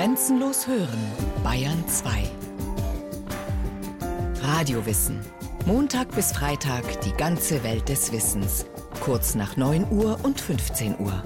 Grenzenlos hören, Bayern 2. Radiowissen. Montag bis Freitag die ganze Welt des Wissens. Kurz nach 9 Uhr und 15 Uhr.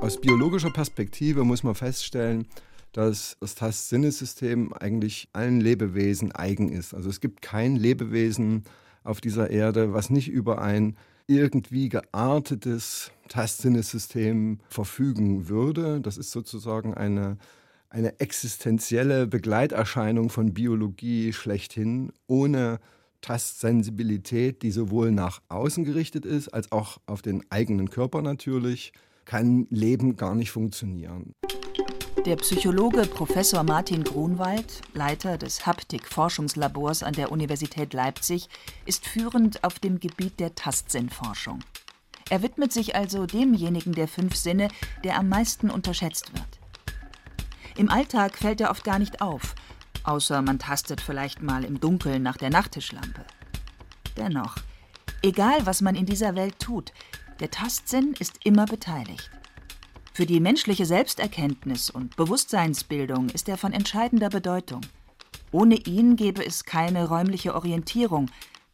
Aus biologischer Perspektive muss man feststellen, dass das Tastsinnessystem eigentlich allen Lebewesen eigen ist. Also es gibt kein Lebewesen auf dieser Erde, was nicht über ein irgendwie geartetes Tastsinnessystem verfügen würde. Das ist sozusagen eine, eine existenzielle Begleiterscheinung von Biologie schlechthin, ohne Tastsensibilität, die sowohl nach außen gerichtet ist, als auch auf den eigenen Körper natürlich, kann Leben gar nicht funktionieren. Der Psychologe Professor Martin Grunwald, Leiter des Haptik-Forschungslabors an der Universität Leipzig, ist führend auf dem Gebiet der Tastsinnforschung. Er widmet sich also demjenigen der fünf Sinne, der am meisten unterschätzt wird. Im Alltag fällt er oft gar nicht auf, außer man tastet vielleicht mal im Dunkeln nach der Nachttischlampe. Dennoch, egal was man in dieser Welt tut, der Tastsinn ist immer beteiligt. Für die menschliche Selbsterkenntnis und Bewusstseinsbildung ist er von entscheidender Bedeutung. Ohne ihn gäbe es keine räumliche Orientierung,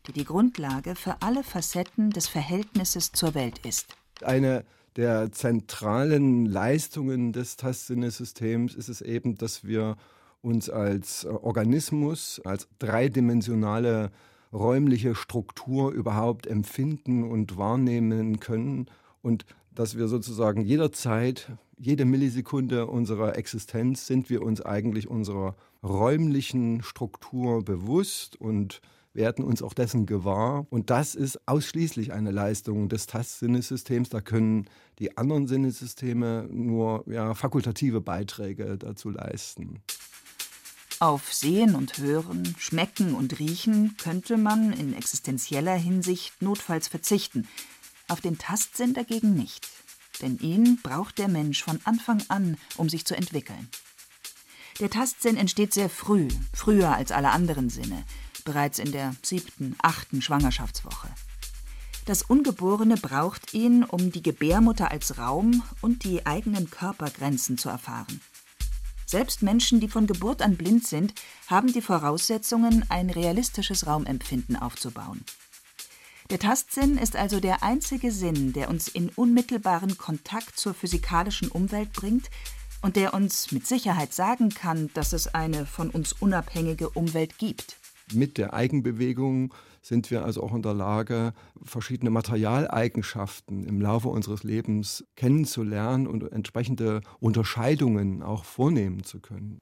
die die Grundlage für alle Facetten des Verhältnisses zur Welt ist. Eine der zentralen Leistungen des Tastsinnesystems ist es eben, dass wir uns als Organismus, als dreidimensionale räumliche Struktur überhaupt empfinden und wahrnehmen können und dass wir sozusagen jederzeit, jede Millisekunde unserer Existenz sind wir uns eigentlich unserer räumlichen Struktur bewusst und werden uns auch dessen gewahr. Und das ist ausschließlich eine Leistung des Tastsinnesystems. Da können die anderen Sinnesysteme nur ja, fakultative Beiträge dazu leisten. Auf Sehen und Hören, Schmecken und Riechen könnte man in existenzieller Hinsicht notfalls verzichten – auf den Tastsinn dagegen nicht, denn ihn braucht der Mensch von Anfang an, um sich zu entwickeln. Der Tastsinn entsteht sehr früh, früher als alle anderen Sinne, bereits in der siebten, achten Schwangerschaftswoche. Das Ungeborene braucht ihn, um die Gebärmutter als Raum und die eigenen Körpergrenzen zu erfahren. Selbst Menschen, die von Geburt an blind sind, haben die Voraussetzungen, ein realistisches Raumempfinden aufzubauen. Der Tastsinn ist also der einzige Sinn, der uns in unmittelbaren Kontakt zur physikalischen Umwelt bringt und der uns mit Sicherheit sagen kann, dass es eine von uns unabhängige Umwelt gibt. Mit der Eigenbewegung sind wir also auch in der Lage, verschiedene Materialeigenschaften im Laufe unseres Lebens kennenzulernen und entsprechende Unterscheidungen auch vornehmen zu können.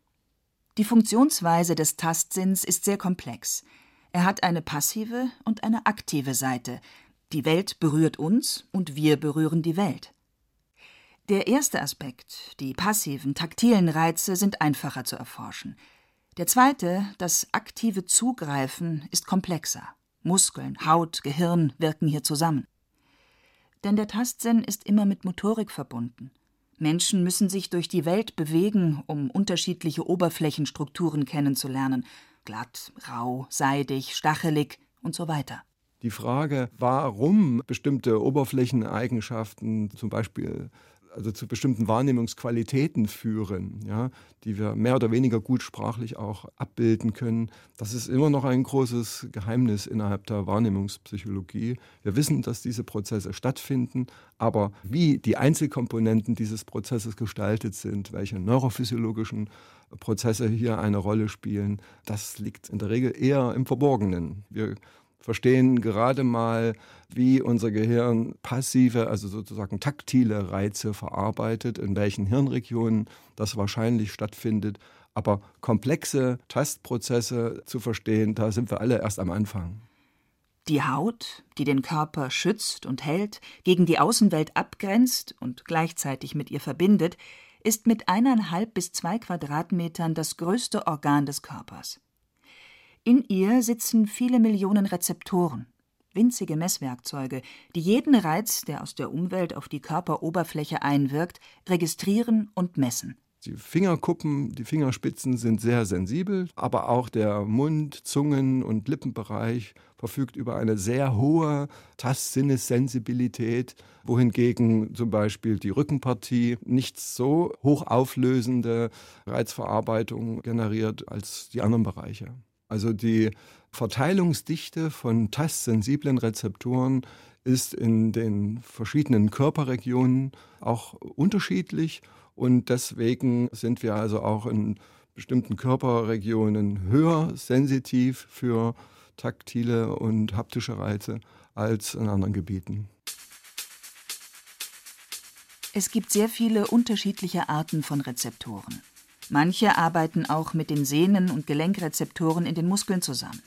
Die Funktionsweise des Tastsinns ist sehr komplex. Er hat eine passive und eine aktive Seite. Die Welt berührt uns und wir berühren die Welt. Der erste Aspekt, die passiven, taktilen Reize, sind einfacher zu erforschen. Der zweite, das aktive Zugreifen, ist komplexer. Muskeln, Haut, Gehirn wirken hier zusammen. Denn der Tastsinn ist immer mit Motorik verbunden. Menschen müssen sich durch die Welt bewegen, um unterschiedliche Oberflächenstrukturen kennenzulernen, glatt, rau, seidig, stachelig und so weiter. Die Frage, warum bestimmte Oberflächeneigenschaften, zum Beispiel also zu bestimmten Wahrnehmungsqualitäten führen, ja, die wir mehr oder weniger gut sprachlich auch abbilden können. Das ist immer noch ein großes Geheimnis innerhalb der Wahrnehmungspsychologie. Wir wissen, dass diese Prozesse stattfinden, aber wie die Einzelkomponenten dieses Prozesses gestaltet sind, welche neurophysiologischen Prozesse hier eine Rolle spielen, das liegt in der Regel eher im Verborgenen. Wir verstehen gerade mal, wie unser Gehirn passive, also sozusagen taktile Reize verarbeitet, in welchen Hirnregionen das wahrscheinlich stattfindet. Aber komplexe Tastprozesse zu verstehen, da sind wir alle erst am Anfang. Die Haut, die den Körper schützt und hält, gegen die Außenwelt abgrenzt und gleichzeitig mit ihr verbindet, ist mit eineinhalb bis zwei Quadratmetern das größte Organ des Körpers. In ihr sitzen viele Millionen Rezeptoren, winzige Messwerkzeuge, die jeden Reiz, der aus der Umwelt auf die Körperoberfläche einwirkt, registrieren und messen. Die Fingerkuppen, die Fingerspitzen sind sehr sensibel, aber auch der Mund, Zungen- und Lippenbereich verfügt über eine sehr hohe Tastsinnessensibilität, wohingegen zum Beispiel die Rückenpartie nicht so hochauflösende Reizverarbeitung generiert als die anderen Bereiche. Also die Verteilungsdichte von tastsensiblen Rezeptoren ist in den verschiedenen Körperregionen auch unterschiedlich und deswegen sind wir also auch in bestimmten Körperregionen höher sensitiv für taktile und haptische Reize als in anderen Gebieten. Es gibt sehr viele unterschiedliche Arten von Rezeptoren. Manche arbeiten auch mit den Sehnen- und Gelenkrezeptoren in den Muskeln zusammen.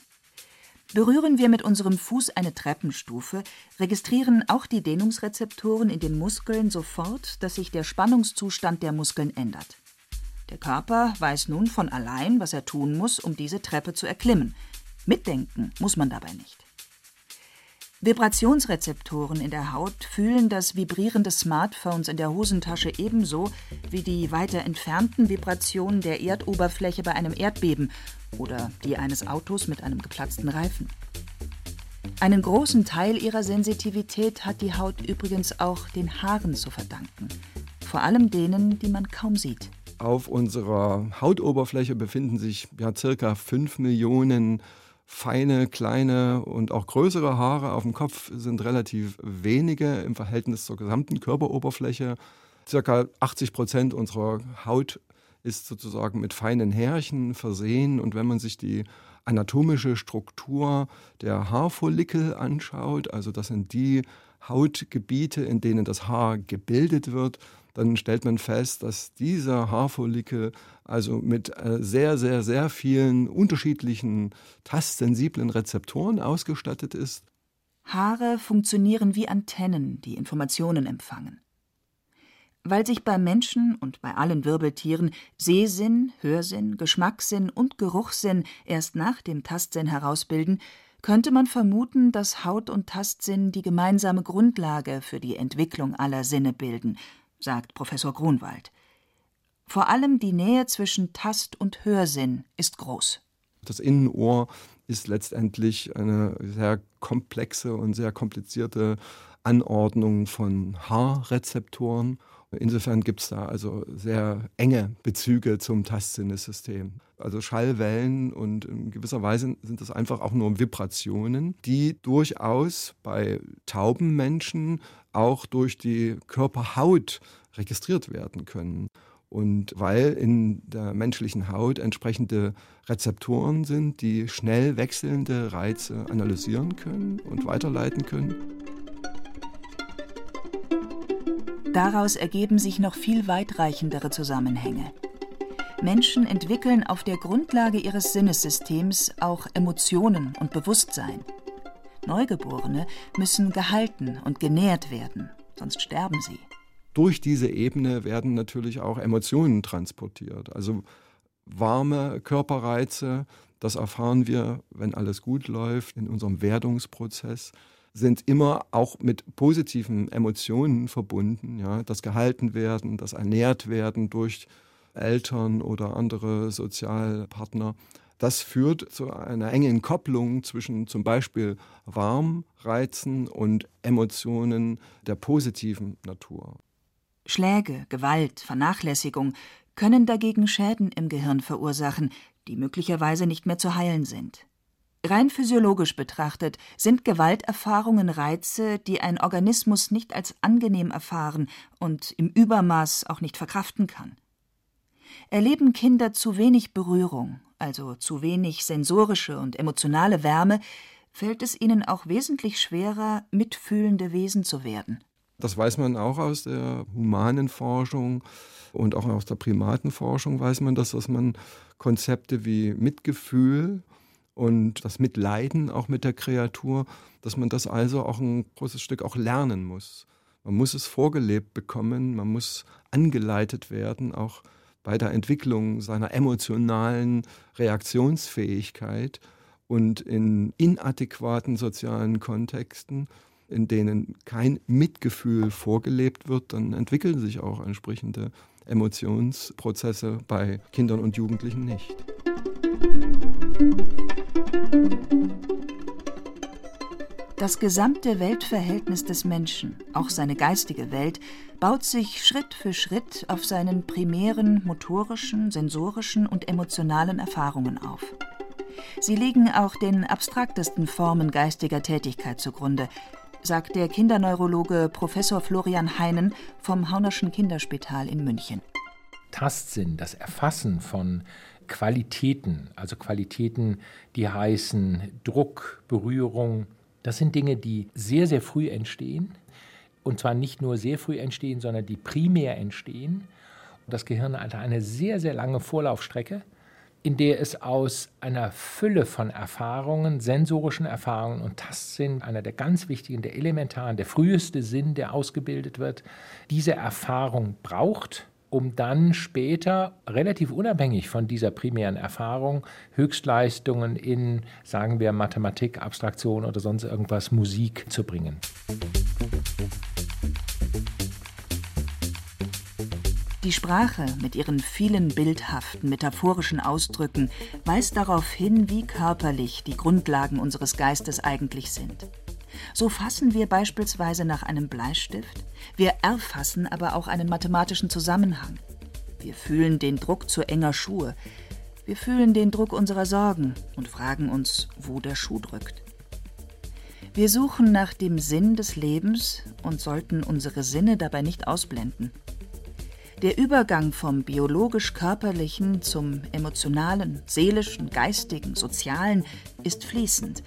Berühren wir mit unserem Fuß eine Treppenstufe, registrieren auch die Dehnungsrezeptoren in den Muskeln sofort, dass sich der Spannungszustand der Muskeln ändert. Der Körper weiß nun von allein, was er tun muss, um diese Treppe zu erklimmen. Mitdenken muss man dabei nicht. Vibrationsrezeptoren in der Haut fühlen das Vibrieren des Smartphones in der Hosentasche ebenso wie die weiter entfernten Vibrationen der Erdoberfläche bei einem Erdbeben oder die eines Autos mit einem geplatzten Reifen. Einen großen Teil ihrer Sensitivität hat die Haut übrigens auch den Haaren zu verdanken, vor allem denen, die man kaum sieht. Auf unserer Hautoberfläche befinden sich ja circa 5 Millionen feine, kleine und auch größere Haare. Auf dem Kopf sind relativ wenige im Verhältnis zur gesamten Körperoberfläche. Circa 80 Prozent unserer Haut ist sozusagen mit feinen Härchen versehen. Und wenn man sich die anatomische Struktur der Haarfollikel anschaut, also das sind die Hautgebiete, in denen das Haar gebildet wird, dann stellt man fest, dass dieser Haarfollikel also mit äh, sehr, sehr, sehr vielen unterschiedlichen tastsensiblen Rezeptoren ausgestattet ist. Haare funktionieren wie Antennen, die Informationen empfangen. Weil sich bei Menschen und bei allen Wirbeltieren Sehsinn, Hörsinn, Geschmackssinn und Geruchssinn erst nach dem Tastsinn herausbilden, könnte man vermuten, dass Haut und Tastsinn die gemeinsame Grundlage für die Entwicklung aller Sinne bilden, sagt Professor Grunwald. Vor allem die Nähe zwischen Tast- und Hörsinn ist groß. Das Innenohr ist letztendlich eine sehr komplexe und sehr komplizierte Anordnung von Haarrezeptoren. Insofern gibt es da also sehr enge Bezüge zum Tastsinnessystem. Also Schallwellen und in gewisser Weise sind das einfach auch nur Vibrationen, die durchaus bei tauben Menschen auch durch die Körperhaut registriert werden können. Und weil in der menschlichen Haut entsprechende Rezeptoren sind, die schnell wechselnde Reize analysieren können und weiterleiten können. Daraus ergeben sich noch viel weitreichendere Zusammenhänge. Menschen entwickeln auf der Grundlage ihres Sinnessystems auch Emotionen und Bewusstsein. Neugeborene müssen gehalten und genährt werden, sonst sterben sie. Durch diese Ebene werden natürlich auch Emotionen transportiert. Also warme Körperreize, das erfahren wir, wenn alles gut läuft, in unserem Werdungsprozess, sind immer auch mit positiven Emotionen verbunden. Ja? Das gehalten werden, das ernährt werden durch Eltern oder andere Sozialpartner. Das führt zu einer engen Kopplung zwischen zum Beispiel Warmreizen und Emotionen der positiven Natur. Schläge, Gewalt, Vernachlässigung können dagegen Schäden im Gehirn verursachen, die möglicherweise nicht mehr zu heilen sind. Rein physiologisch betrachtet sind Gewalterfahrungen Reize, die ein Organismus nicht als angenehm erfahren und im Übermaß auch nicht verkraften kann. Erleben Kinder zu wenig Berührung, also zu wenig sensorische und emotionale Wärme, fällt es ihnen auch wesentlich schwerer, mitfühlende Wesen zu werden. Das weiß man auch aus der humanen Forschung und auch aus der Primatenforschung weiß man das, dass man Konzepte wie Mitgefühl und das Mitleiden auch mit der Kreatur, dass man das also auch ein großes Stück auch lernen muss. Man muss es vorgelebt bekommen, man muss angeleitet werden, auch bei der Entwicklung seiner emotionalen Reaktionsfähigkeit und in inadäquaten sozialen Kontexten, in denen kein Mitgefühl vorgelebt wird, dann entwickeln sich auch entsprechende Emotionsprozesse bei Kindern und Jugendlichen nicht. Das gesamte Weltverhältnis des Menschen, auch seine geistige Welt, baut sich Schritt für Schritt auf seinen primären motorischen, sensorischen und emotionalen Erfahrungen auf. Sie liegen auch den abstraktesten Formen geistiger Tätigkeit zugrunde, sagt der Kinderneurologe Professor Florian Heinen vom Haunerschen Kinderspital in München. Tastsinn, das Erfassen von Qualitäten, also Qualitäten, die heißen Druck, Berührung, das sind Dinge, die sehr, sehr früh entstehen. Und zwar nicht nur sehr früh entstehen, sondern die primär entstehen. Das Gehirn hat eine sehr, sehr lange Vorlaufstrecke, in der es aus einer Fülle von Erfahrungen, sensorischen Erfahrungen und Tastsinn, einer der ganz wichtigen, der elementaren, der früheste Sinn, der ausgebildet wird, diese Erfahrung braucht um dann später relativ unabhängig von dieser primären Erfahrung Höchstleistungen in, sagen wir, Mathematik, Abstraktion oder sonst irgendwas, Musik zu bringen. Die Sprache mit ihren vielen bildhaften, metaphorischen Ausdrücken weist darauf hin, wie körperlich die Grundlagen unseres Geistes eigentlich sind. So fassen wir beispielsweise nach einem Bleistift, wir erfassen aber auch einen mathematischen Zusammenhang. Wir fühlen den Druck zu enger Schuhe, wir fühlen den Druck unserer Sorgen und fragen uns, wo der Schuh drückt. Wir suchen nach dem Sinn des Lebens und sollten unsere Sinne dabei nicht ausblenden. Der Übergang vom biologisch-körperlichen zum emotionalen, seelischen, geistigen, sozialen ist fließend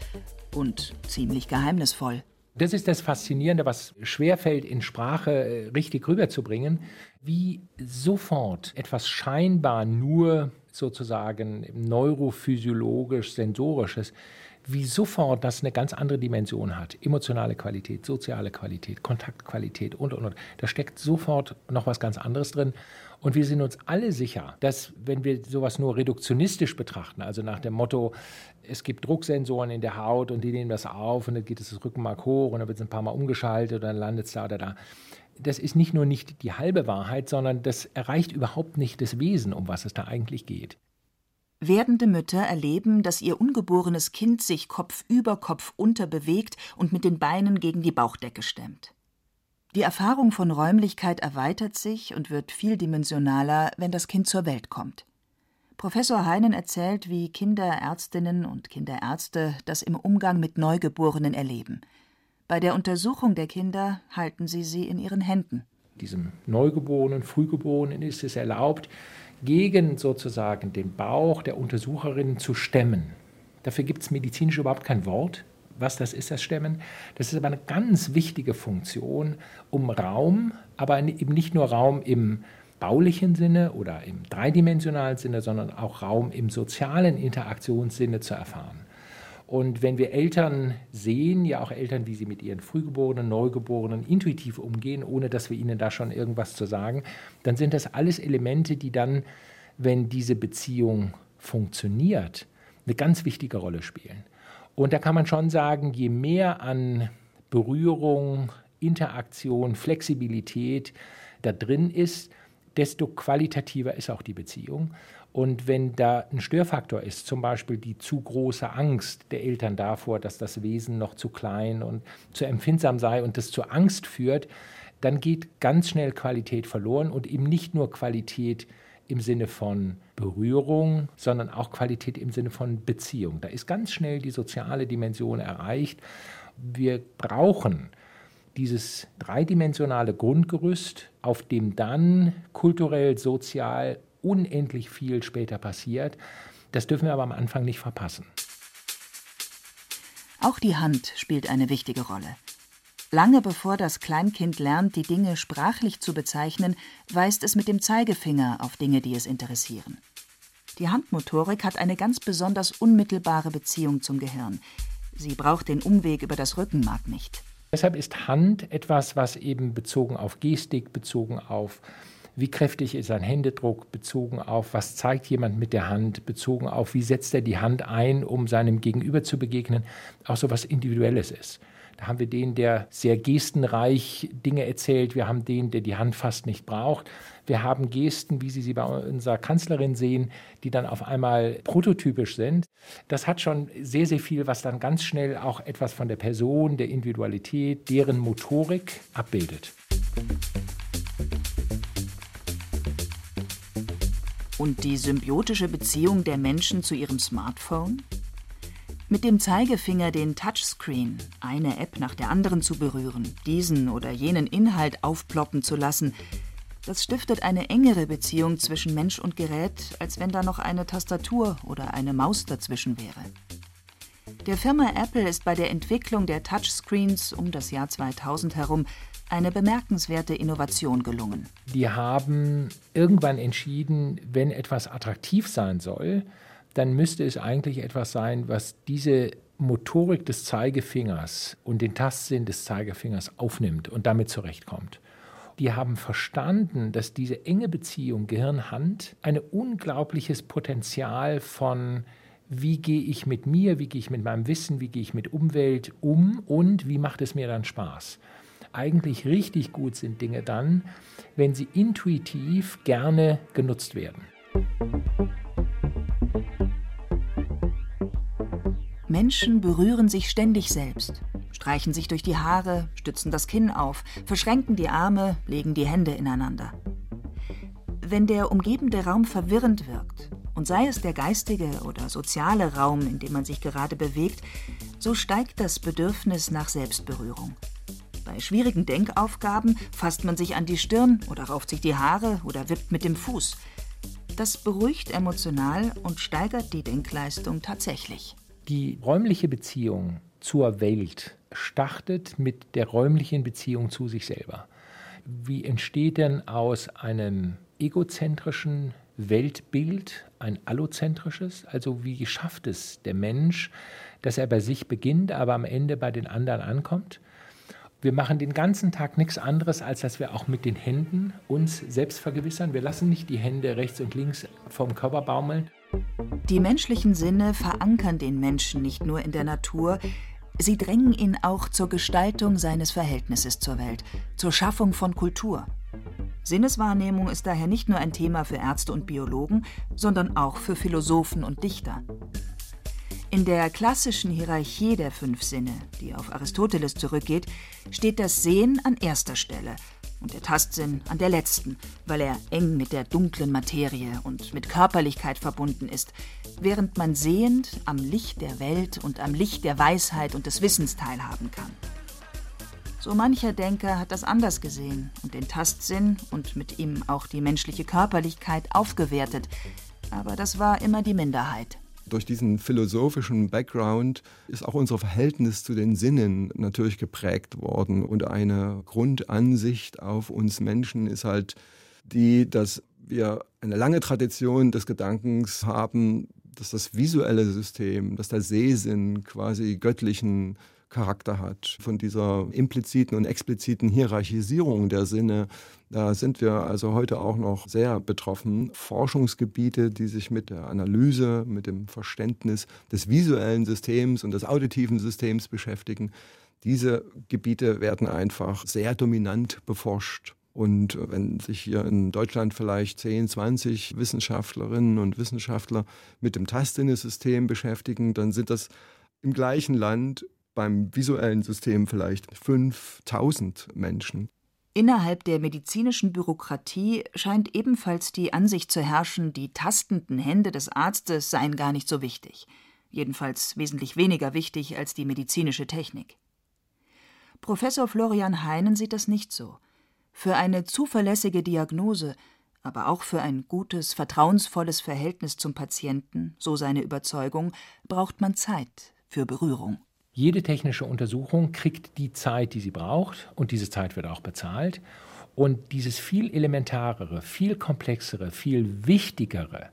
und ziemlich geheimnisvoll. Das ist das Faszinierende, was schwerfällt in Sprache äh, richtig rüberzubringen, wie sofort etwas scheinbar nur sozusagen neurophysiologisch sensorisches, wie sofort das eine ganz andere Dimension hat. Emotionale Qualität, soziale Qualität, Kontaktqualität und, und, und. Da steckt sofort noch was ganz anderes drin. Und wir sind uns alle sicher, dass wenn wir sowas nur reduktionistisch betrachten, also nach dem Motto, es gibt Drucksensoren in der Haut und die nehmen das auf und dann geht es das Rückenmark hoch und dann wird es ein paar Mal umgeschaltet und dann landet es da oder da. Das ist nicht nur nicht die halbe Wahrheit, sondern das erreicht überhaupt nicht das Wesen, um was es da eigentlich geht. Werdende Mütter erleben, dass ihr ungeborenes Kind sich Kopf über Kopf unterbewegt und mit den Beinen gegen die Bauchdecke stemmt. Die Erfahrung von Räumlichkeit erweitert sich und wird vieldimensionaler, wenn das Kind zur Welt kommt. Professor Heinen erzählt, wie Kinderärztinnen und Kinderärzte das im Umgang mit Neugeborenen erleben. Bei der Untersuchung der Kinder halten sie sie in ihren Händen. Diesem Neugeborenen, Frühgeborenen ist es erlaubt, gegen sozusagen den Bauch der Untersucherin zu stemmen. Dafür gibt es medizinisch überhaupt kein Wort was das ist, das Stemmen. Das ist aber eine ganz wichtige Funktion, um Raum, aber eben nicht nur Raum im baulichen Sinne oder im dreidimensionalen Sinne, sondern auch Raum im sozialen Interaktionssinne zu erfahren. Und wenn wir Eltern sehen, ja auch Eltern, wie sie mit ihren Frühgeborenen, Neugeborenen intuitiv umgehen, ohne dass wir ihnen da schon irgendwas zu sagen, dann sind das alles Elemente, die dann, wenn diese Beziehung funktioniert, eine ganz wichtige Rolle spielen. Und da kann man schon sagen, je mehr an Berührung, Interaktion, Flexibilität da drin ist, desto qualitativer ist auch die Beziehung. Und wenn da ein Störfaktor ist, zum Beispiel die zu große Angst der Eltern davor, dass das Wesen noch zu klein und zu empfindsam sei und das zur Angst führt, dann geht ganz schnell Qualität verloren und eben nicht nur Qualität im Sinne von Berührung, sondern auch Qualität im Sinne von Beziehung. Da ist ganz schnell die soziale Dimension erreicht. Wir brauchen dieses dreidimensionale Grundgerüst, auf dem dann kulturell, sozial unendlich viel später passiert. Das dürfen wir aber am Anfang nicht verpassen. Auch die Hand spielt eine wichtige Rolle. Lange bevor das Kleinkind lernt, die Dinge sprachlich zu bezeichnen, weist es mit dem Zeigefinger auf Dinge, die es interessieren. Die Handmotorik hat eine ganz besonders unmittelbare Beziehung zum Gehirn. Sie braucht den Umweg über das Rückenmark nicht. Deshalb ist Hand etwas, was eben bezogen auf Gestik, bezogen auf wie kräftig ist ein Händedruck, bezogen auf was zeigt jemand mit der Hand, bezogen auf wie setzt er die Hand ein, um seinem Gegenüber zu begegnen, auch so etwas Individuelles ist. Da haben wir den, der sehr gestenreich Dinge erzählt. Wir haben den, der die Hand fast nicht braucht. Wir haben Gesten, wie Sie sie bei unserer Kanzlerin sehen, die dann auf einmal prototypisch sind. Das hat schon sehr, sehr viel, was dann ganz schnell auch etwas von der Person, der Individualität, deren Motorik abbildet. Und die symbiotische Beziehung der Menschen zu ihrem Smartphone? Mit dem Zeigefinger den Touchscreen, eine App nach der anderen zu berühren, diesen oder jenen Inhalt aufploppen zu lassen, das stiftet eine engere Beziehung zwischen Mensch und Gerät, als wenn da noch eine Tastatur oder eine Maus dazwischen wäre. Der Firma Apple ist bei der Entwicklung der Touchscreens um das Jahr 2000 herum eine bemerkenswerte Innovation gelungen. Die haben irgendwann entschieden, wenn etwas attraktiv sein soll, dann müsste es eigentlich etwas sein, was diese Motorik des Zeigefingers und den Tastsinn des Zeigefingers aufnimmt und damit zurechtkommt. Die haben verstanden, dass diese enge Beziehung Gehirn-Hand ein unglaubliches Potenzial von wie gehe ich mit mir, wie gehe ich mit meinem Wissen, wie gehe ich mit Umwelt um und wie macht es mir dann Spaß. Eigentlich richtig gut sind Dinge dann, wenn sie intuitiv gerne genutzt werden. Menschen berühren sich ständig selbst, streichen sich durch die Haare, stützen das Kinn auf, verschränken die Arme, legen die Hände ineinander. Wenn der umgebende Raum verwirrend wirkt, und sei es der geistige oder soziale Raum, in dem man sich gerade bewegt, so steigt das Bedürfnis nach Selbstberührung. Bei schwierigen Denkaufgaben fasst man sich an die Stirn oder rauft sich die Haare oder wippt mit dem Fuß. Das beruhigt emotional und steigert die Denkleistung tatsächlich. Die räumliche Beziehung zur Welt startet mit der räumlichen Beziehung zu sich selber. Wie entsteht denn aus einem egozentrischen Weltbild ein allozentrisches? Also wie schafft es der Mensch, dass er bei sich beginnt, aber am Ende bei den anderen ankommt? Wir machen den ganzen Tag nichts anderes, als dass wir auch mit den Händen uns selbst vergewissern. Wir lassen nicht die Hände rechts und links vom Körper baumeln. Die menschlichen Sinne verankern den Menschen nicht nur in der Natur, sie drängen ihn auch zur Gestaltung seines Verhältnisses zur Welt, zur Schaffung von Kultur. Sinneswahrnehmung ist daher nicht nur ein Thema für Ärzte und Biologen, sondern auch für Philosophen und Dichter. In der klassischen Hierarchie der fünf Sinne, die auf Aristoteles zurückgeht, steht das Sehen an erster Stelle – und der Tastsinn an der letzten, weil er eng mit der dunklen Materie und mit Körperlichkeit verbunden ist, während man sehend am Licht der Welt und am Licht der Weisheit und des Wissens teilhaben kann. So mancher Denker hat das anders gesehen und den Tastsinn und mit ihm auch die menschliche Körperlichkeit aufgewertet, aber das war immer die Minderheit. Durch diesen philosophischen Background ist auch unser Verhältnis zu den Sinnen natürlich geprägt worden. Und eine Grundansicht auf uns Menschen ist halt die, dass wir eine lange Tradition des Gedankens haben, dass das visuelle System, dass der Sehsinn quasi göttlichen Charakter hat, von dieser impliziten und expliziten Hierarchisierung der Sinne. Da sind wir also heute auch noch sehr betroffen. Forschungsgebiete, die sich mit der Analyse, mit dem Verständnis des visuellen Systems und des auditiven Systems beschäftigen, diese Gebiete werden einfach sehr dominant beforscht. Und wenn sich hier in Deutschland vielleicht 10, 20 Wissenschaftlerinnen und Wissenschaftler mit dem Tastsinnesystem beschäftigen, dann sind das im gleichen Land beim visuellen System vielleicht 5000 Menschen. Innerhalb der medizinischen Bürokratie scheint ebenfalls die Ansicht zu herrschen, die tastenden Hände des Arztes seien gar nicht so wichtig, jedenfalls wesentlich weniger wichtig als die medizinische Technik. Professor Florian Heinen sieht das nicht so. Für eine zuverlässige Diagnose, aber auch für ein gutes, vertrauensvolles Verhältnis zum Patienten, so seine Überzeugung, braucht man Zeit für Berührung. Jede technische Untersuchung kriegt die Zeit, die sie braucht und diese Zeit wird auch bezahlt. Und dieses viel elementarere, viel komplexere, viel wichtigere,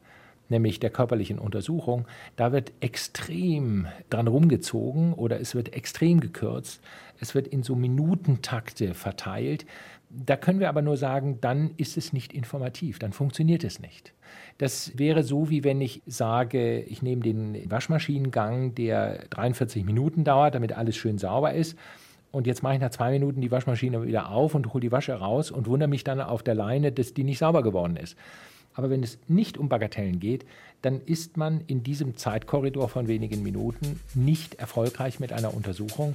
nämlich der körperlichen Untersuchung, da wird extrem dran rumgezogen oder es wird extrem gekürzt. Es wird in so Minutentakte verteilt. Da können wir aber nur sagen, dann ist es nicht informativ, dann funktioniert es nicht. Das wäre so, wie wenn ich sage, ich nehme den Waschmaschinengang, der 43 Minuten dauert, damit alles schön sauber ist. und jetzt mache ich nach zwei Minuten die Waschmaschine wieder auf und hole die Wasche raus und wundere mich dann auf der Leine, dass die nicht sauber geworden ist. Aber wenn es nicht um Bagatellen geht, dann ist man in diesem Zeitkorridor von wenigen Minuten nicht erfolgreich mit einer Untersuchung.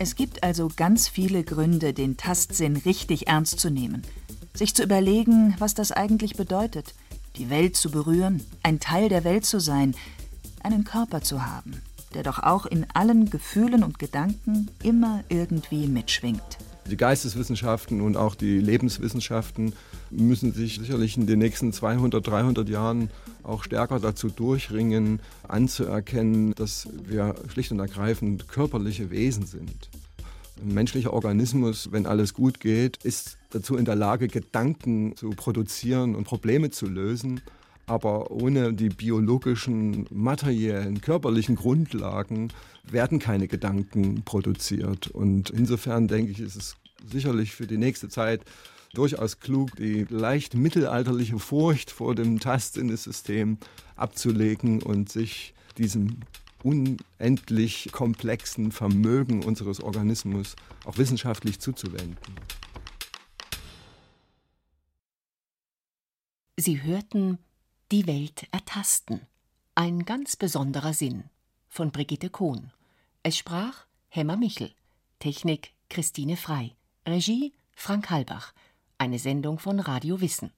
Es gibt also ganz viele Gründe, den Tastsinn richtig ernst zu nehmen. Sich zu überlegen, was das eigentlich bedeutet, die Welt zu berühren, ein Teil der Welt zu sein, einen Körper zu haben, der doch auch in allen Gefühlen und Gedanken immer irgendwie mitschwingt. Die Geisteswissenschaften und auch die Lebenswissenschaften müssen sich sicherlich in den nächsten 200, 300 Jahren auch stärker dazu durchringen, anzuerkennen, dass wir schlicht und ergreifend körperliche Wesen sind. Ein menschlicher Organismus, wenn alles gut geht, ist dazu in der Lage, Gedanken zu produzieren und Probleme zu lösen. Aber ohne die biologischen, materiellen, körperlichen Grundlagen werden keine Gedanken produziert. Und insofern denke ich, ist es sicherlich für die nächste Zeit durchaus klug, die leicht mittelalterliche Furcht vor dem Tastsinnesystem abzulegen und sich diesem unendlich komplexen Vermögen unseres Organismus auch wissenschaftlich zuzuwenden. Sie hörten Die Welt ertasten. Ein ganz besonderer Sinn von Brigitte Kohn. Es sprach Hemmer Michel. Technik Christine Frei. Regie Frank Halbach. Eine Sendung von Radio Wissen.